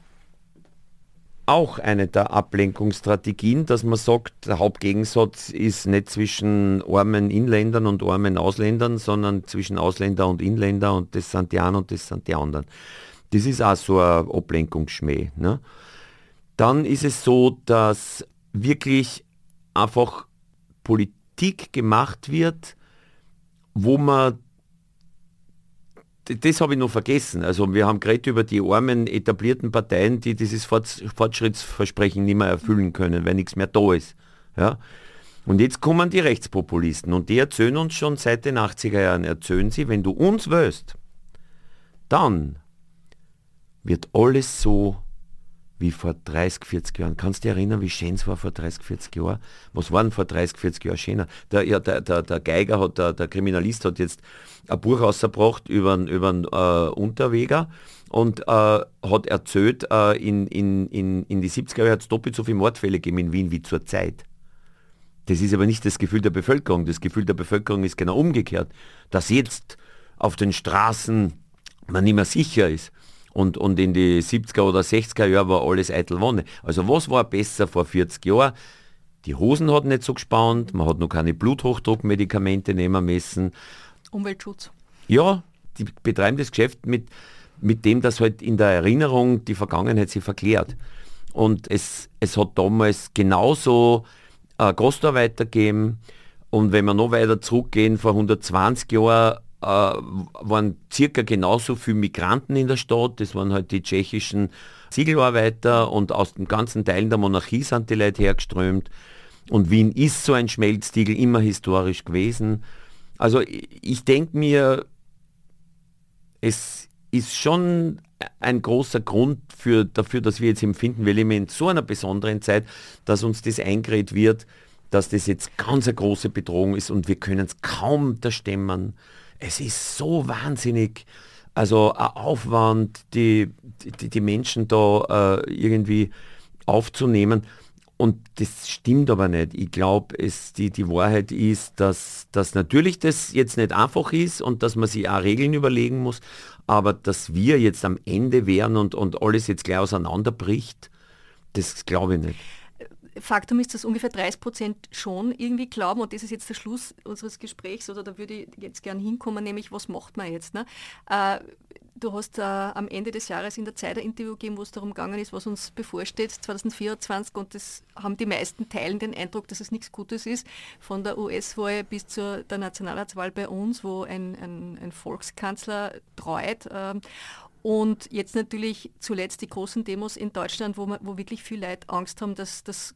auch eine der Ablenkungsstrategien, dass man sagt, der Hauptgegensatz ist nicht zwischen armen Inländern und armen Ausländern, sondern zwischen Ausländer und Inländer und das sind die einen und das sind die anderen. Das ist auch so ein Ablenkungsschmäh. Ne? Dann ist es so, dass wirklich einfach Politik gemacht wird, wo man das habe ich noch vergessen. Also wir haben gerade über die armen etablierten Parteien, die dieses Fortschrittsversprechen nicht mehr erfüllen können, weil nichts mehr da ist. Ja? Und jetzt kommen die Rechtspopulisten und die erzählen uns schon seit den 80er Jahren, erzählen sie, wenn du uns wählst, dann wird alles so wie vor 30, 40 Jahren. Kannst du dich erinnern, wie schön es war vor 30, 40 Jahren? Was war denn vor 30, 40 Jahren schöner? Der, ja, der, der, der Geiger, hat, der, der Kriminalist hat jetzt ein Buch rausgebracht über einen, über einen äh, Unterweger und äh, hat erzählt, äh, in, in, in, in die 70er Jahre hat es doppelt so viele Mordfälle gegeben in Wien wie zur Zeit. Das ist aber nicht das Gefühl der Bevölkerung. Das Gefühl der Bevölkerung ist genau umgekehrt, dass jetzt auf den Straßen man nicht mehr sicher ist. Und, und in die 70er oder 60er Jahre war alles eitel Wonne. Also was war besser vor 40 Jahren? Die Hosen hat nicht so gespannt, man hat noch keine Bluthochdruckmedikamente nehmen müssen. Umweltschutz. Ja, die betreiben das Geschäft mit, mit dem, dass halt in der Erinnerung die Vergangenheit sich verklärt. Und es, es hat damals genauso äh, Gastarbeiter gegeben. Und wenn wir noch weiter zurückgehen, vor 120 Jahren waren circa genauso viele Migranten in der Stadt. Das waren halt die tschechischen Ziegelarbeiter und aus den ganzen Teilen der Monarchie sind die Leute hergeströmt. Und Wien ist so ein Schmelztiegel immer historisch gewesen. Also ich denke mir, es ist schon ein großer Grund für, dafür, dass wir jetzt empfinden, wir leben in so einer besonderen Zeit, dass uns das eingeredet wird, dass das jetzt ganz eine große Bedrohung ist und wir können es kaum da stemmen. Es ist so wahnsinnig, also ein Aufwand, die, die, die Menschen da äh, irgendwie aufzunehmen. Und das stimmt aber nicht. Ich glaube, die, die Wahrheit ist, dass, dass natürlich das jetzt nicht einfach ist und dass man sich auch Regeln überlegen muss, aber dass wir jetzt am Ende wären und, und alles jetzt gleich auseinanderbricht, das glaube ich nicht. Faktum ist, dass ungefähr 30 Prozent schon irgendwie glauben, und das ist jetzt der Schluss unseres Gesprächs, oder da würde ich jetzt gern hinkommen, nämlich was macht man jetzt? Ne? Äh, du hast äh, am Ende des Jahres in der Zeit ein Interview gegeben, wo es darum gegangen ist, was uns bevorsteht 2024 und das haben die meisten teilen den Eindruck, dass es nichts Gutes ist, von der US-Wahl bis zur der Nationalratswahl bei uns, wo ein, ein, ein Volkskanzler treut. Äh, und jetzt natürlich zuletzt die großen Demos in Deutschland, wo, man, wo wirklich viele Leute Angst haben, dass das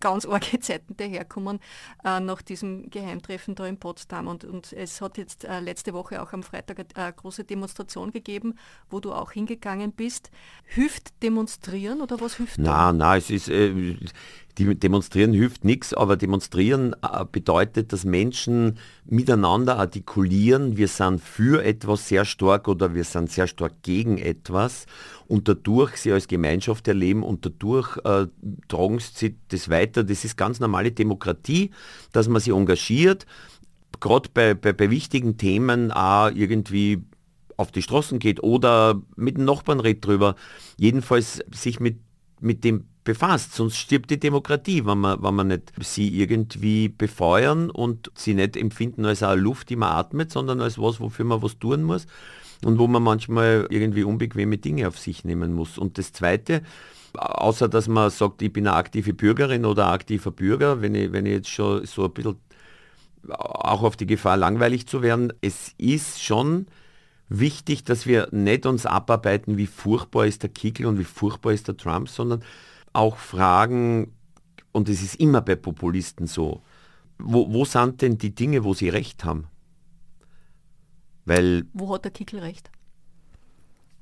ganz arge Zeiten daherkommen äh, nach diesem Geheimtreffen da in Potsdam. Und, und es hat jetzt äh, letzte Woche auch am Freitag eine große Demonstration gegeben, wo du auch hingegangen bist. Hilft demonstrieren oder was hilft? Nein, nein, es ist, äh, demonstrieren hilft nichts, aber demonstrieren äh, bedeutet, dass Menschen miteinander artikulieren, wir sind für etwas sehr stark oder wir sind sehr stark gegen etwas und dadurch sie als Gemeinschaft erleben und dadurch äh, tragen sie das weiter. Das ist ganz normale Demokratie, dass man sich engagiert, gerade bei, bei, bei wichtigen Themen auch irgendwie auf die Straßen geht oder mit dem Nachbarn redet drüber. Jedenfalls sich mit, mit dem befasst, sonst stirbt die Demokratie, wenn man, wenn man nicht sie irgendwie befeuern und sie nicht empfinden als eine Luft, die man atmet, sondern als was, wofür man was tun muss und wo man manchmal irgendwie unbequeme Dinge auf sich nehmen muss. Und das Zweite, außer dass man sagt, ich bin eine aktive Bürgerin oder ein aktiver Bürger, wenn ich, wenn ich jetzt schon so ein bisschen auch auf die Gefahr langweilig zu werden, es ist schon wichtig, dass wir nicht uns abarbeiten, wie furchtbar ist der Kickel und wie furchtbar ist der Trump, sondern auch fragen, und es ist immer bei Populisten so, wo, wo sind denn die Dinge, wo sie recht haben? Weil wo hat der Kickel recht?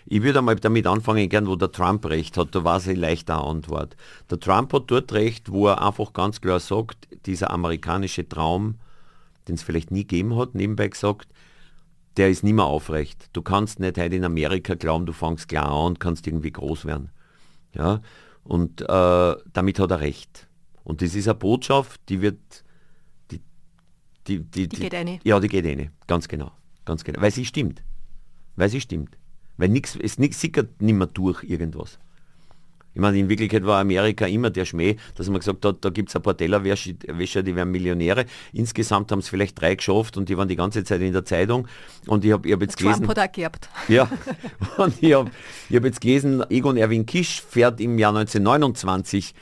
Ich würde einmal damit anfangen, gern, wo der Trump recht hat. Da war es eine leichte Antwort. Der Trump hat dort recht, wo er einfach ganz klar sagt, dieser amerikanische Traum, den es vielleicht nie gegeben hat, nebenbei gesagt, der ist nicht mehr aufrecht. Du kannst nicht heute in Amerika glauben, du fängst klar an und kannst irgendwie groß werden. Ja? Und äh, damit hat er recht. Und das ist eine Botschaft, die wird, die, die, die, die geht eine. Ja, die geht eine, ganz genau, ganz genau. Weil sie stimmt. Weil sie stimmt. Weil nix, es nix, sickert nicht mehr durch irgendwas. Ich meine, in Wirklichkeit war Amerika immer der Schmäh, dass man gesagt hat, da gibt es ein paar Tellerwäscher, die werden Millionäre. Insgesamt haben es vielleicht drei geschafft und die waren die ganze Zeit in der Zeitung. Und ich habe hab jetzt Trump gelesen... hat auch geerbt. Ja, und ich habe hab jetzt gelesen, Egon Erwin Kisch fährt im Jahr 1929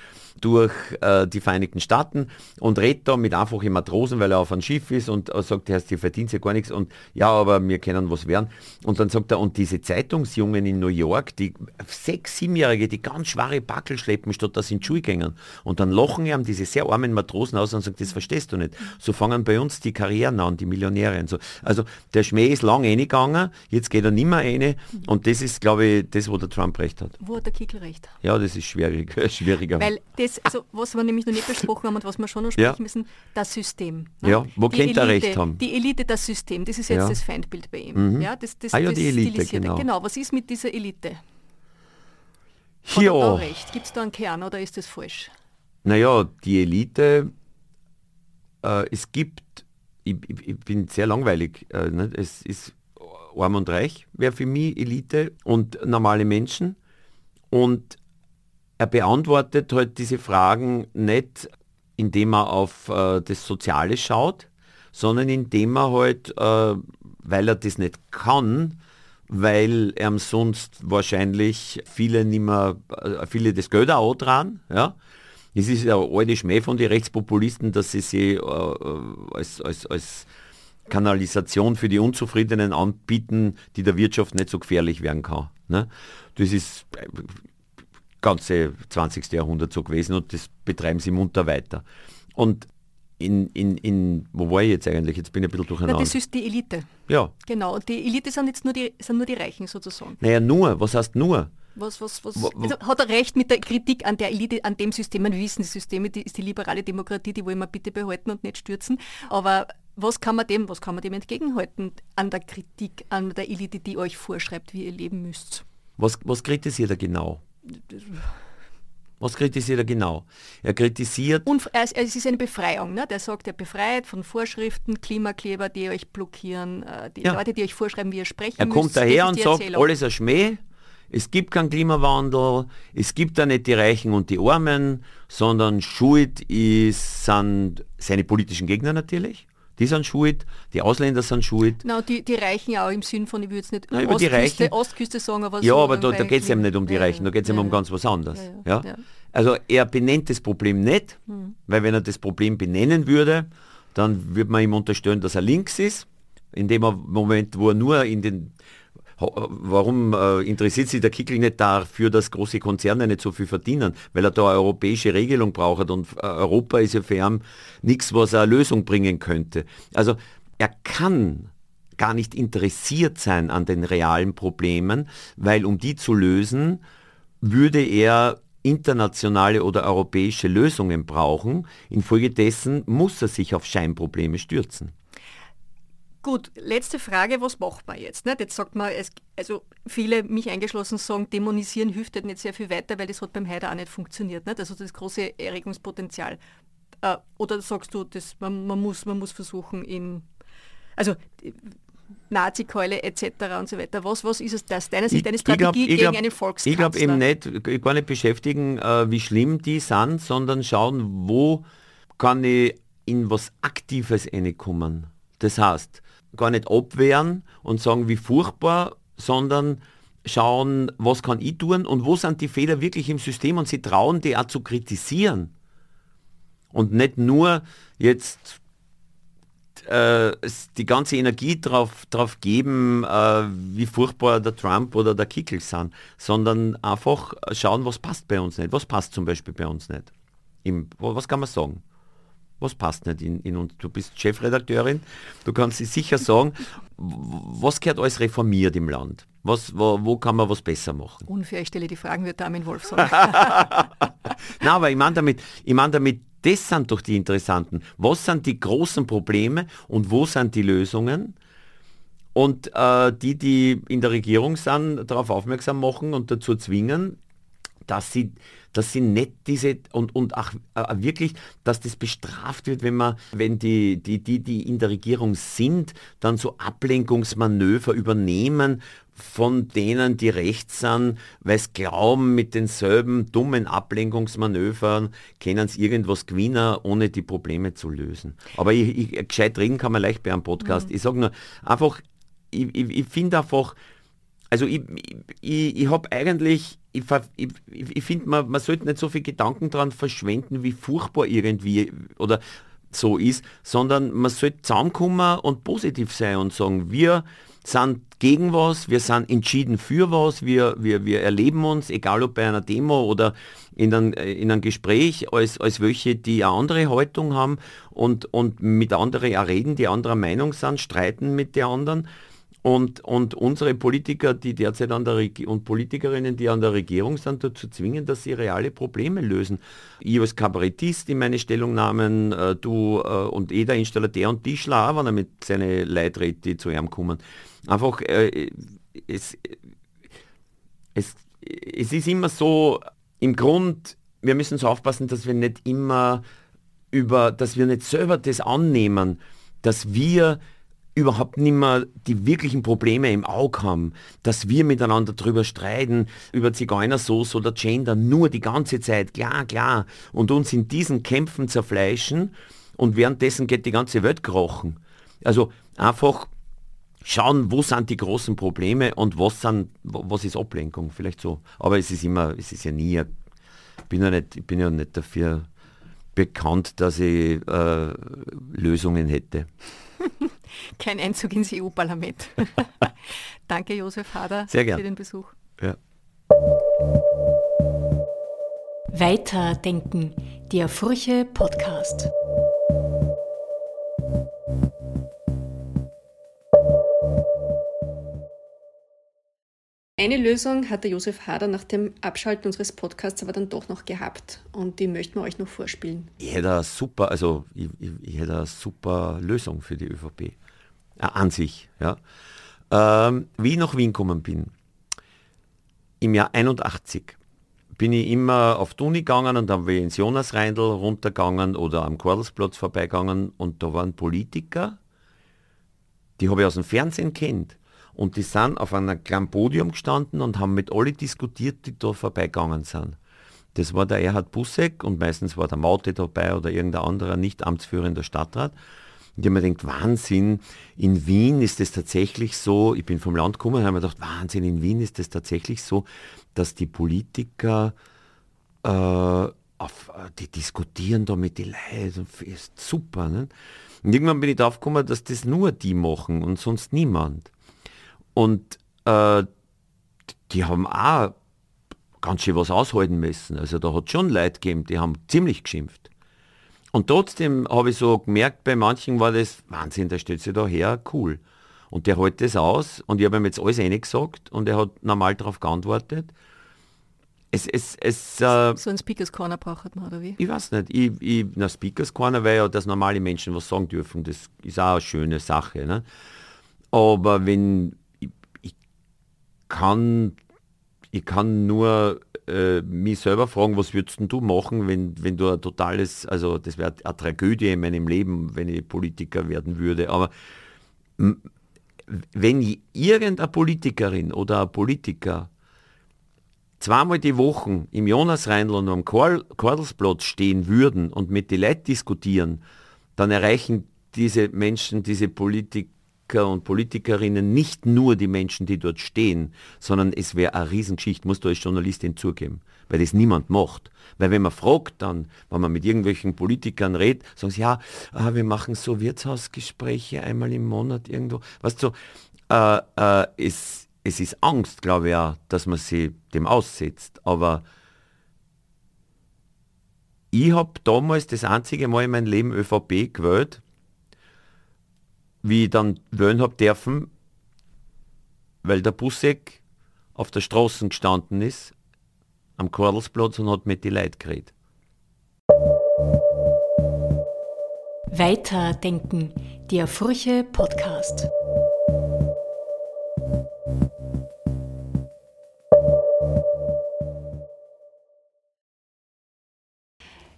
durch äh, die Vereinigten Staaten und redet da mit einfachen Matrosen, weil er auf einem Schiff ist und äh, sagt, er die verdient ja gar nichts und ja, aber wir können was werden. Und dann sagt er, und diese Zeitungsjungen in New York, die sechs, siebenjährige, die ganz schwere Backel schleppen, statt dass sie in die Schule. Und dann lachen ihm diese sehr armen Matrosen aus und sagen, das verstehst du nicht. So fangen bei uns die Karrieren an, die Millionäre und so. Also der Schmäh ist lang reingegangen, jetzt geht er nicht mehr rein und das ist, glaube ich, das, wo der Trump recht hat. Wo hat der Kickel recht? Ja, das ist schwierig, schwieriger. Weil das, also was wir nämlich noch nicht besprochen haben und was wir schon noch sprechen ja. müssen, das System. Ne? Ja, wo die er recht haben? Die Elite, das System, das ist jetzt ja. das Feindbild bei ihm. Mhm. Ja, das, das, ah ja, die Elite, genau. genau. Was ist mit dieser Elite? Hat ja. da recht? Gibt es da einen Kern oder ist das falsch? Naja, die Elite, äh, es gibt, ich, ich, ich, bin sehr langweilig, äh, ne? es ist arm und reich, wäre für mich Elite und normale Menschen. Und er beantwortet halt diese Fragen nicht, indem er auf äh, das Soziale schaut, sondern indem er halt, äh, weil er das nicht kann, weil er sonst wahrscheinlich viele nicht mehr, äh, viele das Geld auch dran, ja. Es ist ja alte Schmäh von den Rechtspopulisten, dass sie sie äh, als, als, als Kanalisation für die Unzufriedenen anbieten, die der Wirtschaft nicht so gefährlich werden kann. Ne? Das ist ganze 20. Jahrhundert so gewesen und das betreiben sie munter weiter. Und in, in, in, wo war ich jetzt eigentlich? Jetzt bin ich ein bisschen durcheinander. Na, das ist die Elite. Ja. Genau, und die Elite sind jetzt nur die, sind nur die Reichen sozusagen. Naja, nur, was heißt nur? Was, was, was, also hat er recht mit der Kritik an der Elite, an dem System? Wir wissen, die Systeme die ist die liberale Demokratie, die wollen wir bitte behalten und nicht stürzen. Aber was kann man dem, was kann man dem entgegenhalten an der Kritik an der Elite, die euch vorschreibt, wie ihr leben müsst? Was, was kritisiert er genau? Was kritisiert er genau? Er kritisiert... Und es ist eine Befreiung. Ne? Der sagt, er befreit von Vorschriften, Klimakleber, die euch blockieren, äh, die ja. Leute, die euch vorschreiben, wie ihr sprechen Er müsst, kommt daher und sagt, alles ein Schmäh, es gibt keinen Klimawandel, es gibt da nicht die Reichen und die Armen, sondern Schuld ist, sind seine politischen Gegner natürlich die sind schuld, die Ausländer sind schuld. Na, die, die Reichen auch im Sinn von, ich würde jetzt nicht über Ostküste, die Reichen, Ostküste sagen, aber Ja, so aber da, da geht es eben nicht um die Reichen, da geht es ja, ihm um ganz was anderes. Ja, ja. Also er benennt das Problem nicht, hm. weil wenn er das Problem benennen würde, dann würde man ihm unterstellen, dass er links ist. In dem Moment, wo er nur in den warum äh, interessiert sich der Kickel nicht dafür, dass große Konzerne nicht so viel verdienen? Weil er da eine europäische Regelung braucht und äh, Europa ist ja für ihn nichts, was eine Lösung bringen könnte. Also er kann gar nicht interessiert sein an den realen Problemen, weil um die zu lösen, würde er internationale oder europäische Lösungen brauchen. Infolgedessen muss er sich auf Scheinprobleme stürzen. Gut, letzte Frage, was macht man jetzt? Nicht? Jetzt sagt man, es, also viele, mich eingeschlossen, sagen, dämonisieren hilft halt nicht sehr viel weiter, weil das hat beim Haider auch nicht funktioniert. Nicht? Also das große Erregungspotenzial. Äh, oder sagst du, das, man, man, muss, man muss versuchen, in, also Nazi-Keule etc. und so weiter. Was, was ist es das? Deiner Sicht eine Strategie ich glaub, gegen einen Volkskampf? Ich glaube eben nicht, gar nicht beschäftigen, äh, wie schlimm die sind, sondern schauen, wo kann ich in was Aktives reinkommen. Das heißt, gar nicht abwehren und sagen, wie furchtbar, sondern schauen, was kann ich tun und wo sind die Fehler wirklich im System und sie trauen, die auch zu kritisieren. Und nicht nur jetzt äh, die ganze Energie drauf, drauf geben, äh, wie furchtbar der Trump oder der Kickel sind, sondern einfach schauen, was passt bei uns nicht. Was passt zum Beispiel bei uns nicht? Im, was kann man sagen? Was passt nicht in, in uns? Du bist Chefredakteurin, du kannst sie sicher sagen, was gehört alles reformiert im Land? Was, wo, wo, kann man was besser machen? Unfair, ich stelle die Fragen, wird Armin Wolf sagen. Nein, aber ich meine damit, ich mein damit, das sind doch die interessanten. Was sind die großen Probleme und wo sind die Lösungen? Und äh, die, die in der Regierung sind, darauf aufmerksam machen und dazu zwingen, dass sie, dass sie nicht diese und, und auch äh, wirklich, dass das bestraft wird, wenn man, wenn die, die, die, die in der Regierung sind, dann so Ablenkungsmanöver übernehmen von denen, die rechts sind, weil sie glauben, mit denselben dummen Ablenkungsmanövern können sie irgendwas gewinnen, ohne die Probleme zu lösen. Aber ich, ich, gescheit reden kann man leicht bei einem Podcast. Mhm. Ich sage nur, einfach, ich, ich, ich finde einfach, also ich, ich, ich habe eigentlich, ich, ich, ich finde, man, man sollte nicht so viel Gedanken daran verschwenden, wie furchtbar irgendwie oder so ist, sondern man sollte zusammenkommen und positiv sein und sagen, wir sind gegen was, wir sind entschieden für was, wir, wir, wir erleben uns, egal ob bei einer Demo oder in, ein, in einem Gespräch, als, als welche, die eine andere Haltung haben und, und mit anderen reden, die anderer Meinung sind, streiten mit den anderen. Und, und unsere Politiker, die derzeit an der Reg und Politikerinnen, die an der Regierung sind, dazu zwingen, dass sie reale Probleme lösen. Ich als Kabarettist in meine Stellungnahmen, äh, du äh, und jeder Installateur und Tischler auch, wenn er mit seinen Leuten die zu ihm kommen einfach, äh, es, es, es ist immer so, im Grund, wir müssen so aufpassen, dass wir nicht immer über, dass wir nicht selber das annehmen, dass wir überhaupt nicht mehr die wirklichen Probleme im Auge haben, dass wir miteinander drüber streiten, über Zigeunersoße oder Gender, nur die ganze Zeit, klar, klar, und uns in diesen Kämpfen zerfleischen und währenddessen geht die ganze Welt krochen. Also einfach schauen, wo sind die großen Probleme und was, sind, was ist Ablenkung, vielleicht so. Aber es ist immer, es ist ja nie, ich bin ja nicht, ich bin ja nicht dafür bekannt, dass ich äh, Lösungen hätte. Kein Einzug ins EU-Parlament. Danke, Josef Hader, Sehr gern. für den Besuch. Ja. Weiterdenken, der Furche Podcast. Eine Lösung hat der Josef Hader nach dem Abschalten unseres Podcasts aber dann doch noch gehabt und die möchten wir euch noch vorspielen. Ich hätte eine super, also ich, ich, ich hätte eine super Lösung für die ÖVP. Äh, an sich, ja. Ähm, wie ich nach Wien gekommen bin, im Jahr 81, bin ich immer auf die gegangen und dann bin ich ins Jonas-Reindl runtergegangen oder am Kordelsplatz vorbeigegangen und da waren Politiker, die habe ich aus dem Fernsehen kennt und die sind auf einem kleinen Podium gestanden und haben mit alle diskutiert, die da vorbeigegangen sind. Das war der Erhard Busseck und meistens war der Maute dabei oder irgendein anderer nicht amtsführender Stadtrat. Und ich habe mir gedacht, Wahnsinn, in Wien ist es tatsächlich so, ich bin vom Land gekommen und habe mir gedacht, Wahnsinn, in Wien ist es tatsächlich so, dass die Politiker, äh, auf, die diskutieren da mit den Leuten, ist super. Ne? Und irgendwann bin ich darauf gekommen, dass das nur die machen und sonst niemand. Und äh, die haben auch ganz schön was aushalten müssen. Also da hat schon Leute gegeben, die haben ziemlich geschimpft. Und trotzdem habe ich so gemerkt, bei manchen war das Wahnsinn, der stellt sich da her, cool. Und der hält das aus und ich habe ihm jetzt alles gesagt und er hat normal darauf geantwortet. Es, es, es, äh, so ein Speakers Corner braucht man, oder wie? Ich weiß nicht. Ich, ich, na, Speakers Corner, weil ja, dass normale Menschen was sagen dürfen, das ist auch eine schöne Sache. Ne? Aber wenn, kann, ich kann nur äh, mich selber fragen, was würdest du machen, wenn, wenn du ein totales, also das wäre eine Tragödie in meinem Leben, wenn ich Politiker werden würde, aber wenn irgendeine Politikerin oder ein Politiker zweimal die Woche im Jonasreindl und am Kordelsplatz stehen würden und mit den Leuten diskutieren, dann erreichen diese Menschen, diese Politiker, Politiker und Politikerinnen nicht nur die Menschen, die dort stehen, sondern es wäre eine Riesengeschichte, musst du als Journalistin zugeben. weil das niemand macht. Weil wenn man fragt dann, wenn man mit irgendwelchen Politikern redet, sagen sie, ja, ah, wir machen so Wirtshausgespräche einmal im Monat irgendwo. Weißt du, äh, äh, es, es ist Angst, glaube ich auch, dass man sie dem aussetzt. Aber ich habe damals das einzige Mal in meinem Leben ÖVP gewählt, wie ich dann wählen habe dürfen, weil der Busseck auf der Straße gestanden ist, am Kordelsplatz und hat mit die Leute geredet. Weiterdenken, der Furche Podcast.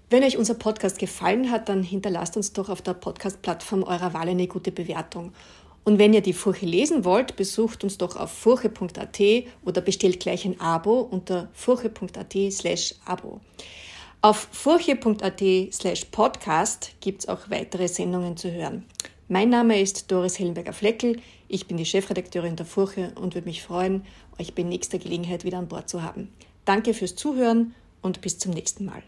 Wenn euch unser Podcast gefallen hat, dann hinterlasst uns doch auf der Podcast-Plattform eurer Wahl eine gute Bewertung. Und wenn ihr die Furche lesen wollt, besucht uns doch auf furche.at oder bestellt gleich ein Abo unter furche.at slash Abo. Auf furche.at slash Podcast gibt es auch weitere Sendungen zu hören. Mein Name ist Doris Hellenberger-Fleckel, ich bin die Chefredakteurin der Furche und würde mich freuen, euch bei nächster Gelegenheit wieder an Bord zu haben. Danke fürs Zuhören und bis zum nächsten Mal.